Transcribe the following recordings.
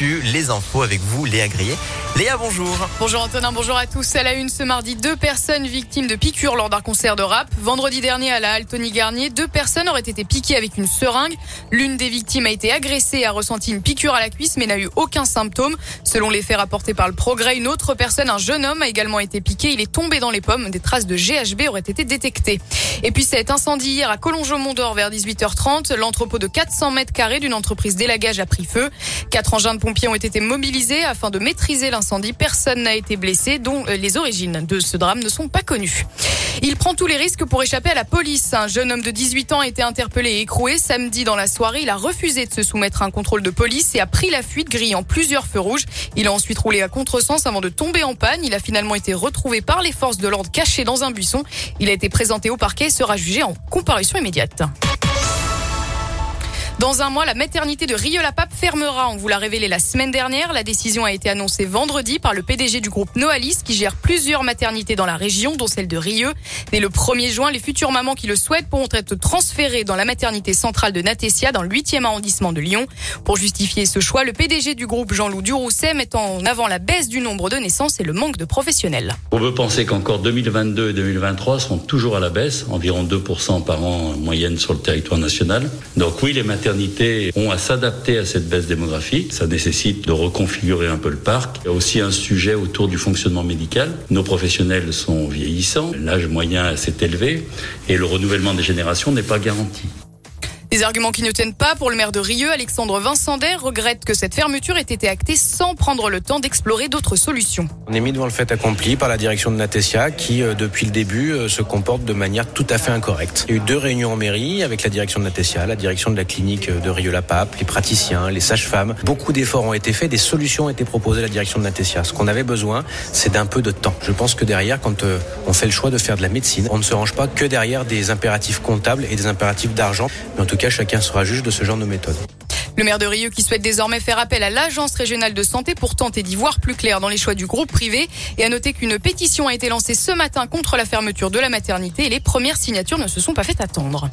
les infos avec vous, Léa Grillet. Léa, bonjour. Bonjour Antonin, bonjour à tous. À la une ce mardi, deux personnes victimes de piqûres lors d'un concert de rap. Vendredi dernier à la halle Tony Garnier, deux personnes auraient été piquées avec une seringue. L'une des victimes a été agressée a ressenti une piqûre à la cuisse mais n'a eu aucun symptôme. Selon les faits rapportés par le progrès, une autre personne, un jeune homme, a également été piqué. Il est tombé dans les pommes. Des traces de GHB auraient été détectées. Et puis cet incendie hier à Collonges-Mont-d'Or vers 18h30. L'entrepôt de 400 mètres carrés d'une entreprise d'élagage a pris feu. Quatre engins de pompiers ont été mobilisés afin de maîtriser l'incendie. Personne n'a été blessé, dont euh, les origines de ce drame ne sont pas connues. Il prend tous les risques pour échapper à la police. Un jeune homme de 18 ans a été interpellé et écroué samedi dans la soirée. Il a refusé de se soumettre à un contrôle de police et a pris la fuite grillant plusieurs feux rouges. Il a ensuite roulé à contresens avant de tomber en panne. Il a finalement été retrouvé par les forces de l'ordre caché dans un buisson. Il a été présenté au parquet et sera jugé en comparution immédiate. Dans un mois, la maternité de Rieux-la-Pape fermera. On vous l'a révélé la semaine dernière. La décision a été annoncée vendredi par le PDG du groupe Noalis qui gère plusieurs maternités dans la région, dont celle de Rieux. Dès le 1er juin, les futures mamans qui le souhaitent pourront être transférées dans la maternité centrale de Natessia dans le 8e arrondissement de Lyon. Pour justifier ce choix, le PDG du groupe Jean-Loup Durousset met en avant la baisse du nombre de naissances et le manque de professionnels. On veut penser qu'encore 2022 et 2023 seront toujours à la baisse, environ 2% par an en moyenne sur le territoire national. Donc oui, les maternités maternités ont à s'adapter à cette baisse démographique. Ça nécessite de reconfigurer un peu le parc. Il y a aussi un sujet autour du fonctionnement médical. Nos professionnels sont vieillissants, l'âge moyen s'est élevé et le renouvellement des générations n'est pas garanti. Des arguments qui ne tiennent pas pour le maire de Rieux, Alexandre Vincendet regrette que cette fermeture ait été actée sans prendre le temps d'explorer d'autres solutions. On est mis devant le fait accompli par la direction de Natessia qui, euh, depuis le début, euh, se comporte de manière tout à fait incorrecte. Il y a eu deux réunions en mairie avec la direction de Natessia, la direction de la clinique euh, de Rieux-la-Pape, les praticiens, les sages-femmes. Beaucoup d'efforts ont été faits, des solutions ont été proposées à la direction de Natessia. Ce qu'on avait besoin, c'est d'un peu de temps. Je pense que derrière, quand on fait le choix de faire de la médecine, on ne se range pas que derrière des impératifs comptables et des impératifs d'argent. Mais en tout cas, chacun sera juge de ce genre de méthode. Le maire de Rieux qui souhaite désormais faire appel à l'Agence régionale de santé pour tenter d'y voir plus clair dans les choix du groupe privé et à noter qu'une pétition a été lancée ce matin contre la fermeture de la maternité et les premières signatures ne se sont pas fait attendre.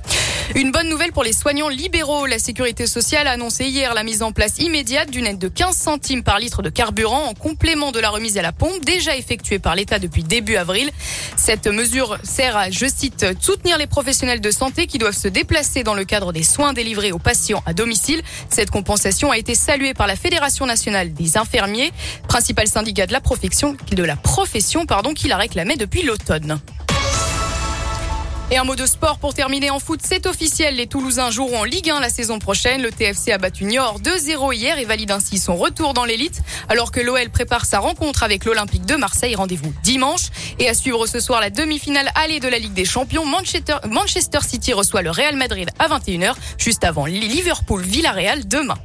Une bonne nouvelle pour les soignants libéraux. La sécurité sociale a annoncé hier la mise en place immédiate d'une aide de 15 centimes par litre de carburant en complément de la remise à la pompe déjà effectuée par l'État depuis début avril. Cette mesure sert à, je cite, soutenir les professionnels de santé qui doivent se déplacer dans le cadre des soins délivrés aux patients à domicile. Cette compensation a été saluée par la Fédération nationale des infirmiers, principal syndicat de la profession, qui la réclamait depuis l'automne. Et un mot de sport pour terminer en foot, c'est officiel. Les Toulousains joueront en Ligue 1 la saison prochaine. Le TFC a battu Niort 2-0 hier et valide ainsi son retour dans l'élite. Alors que l'OL prépare sa rencontre avec l'Olympique de Marseille. Rendez-vous dimanche. Et à suivre ce soir la demi-finale allée de la Ligue des Champions. Manchester, City reçoit le Real Madrid à 21h, juste avant Liverpool-Villarreal demain.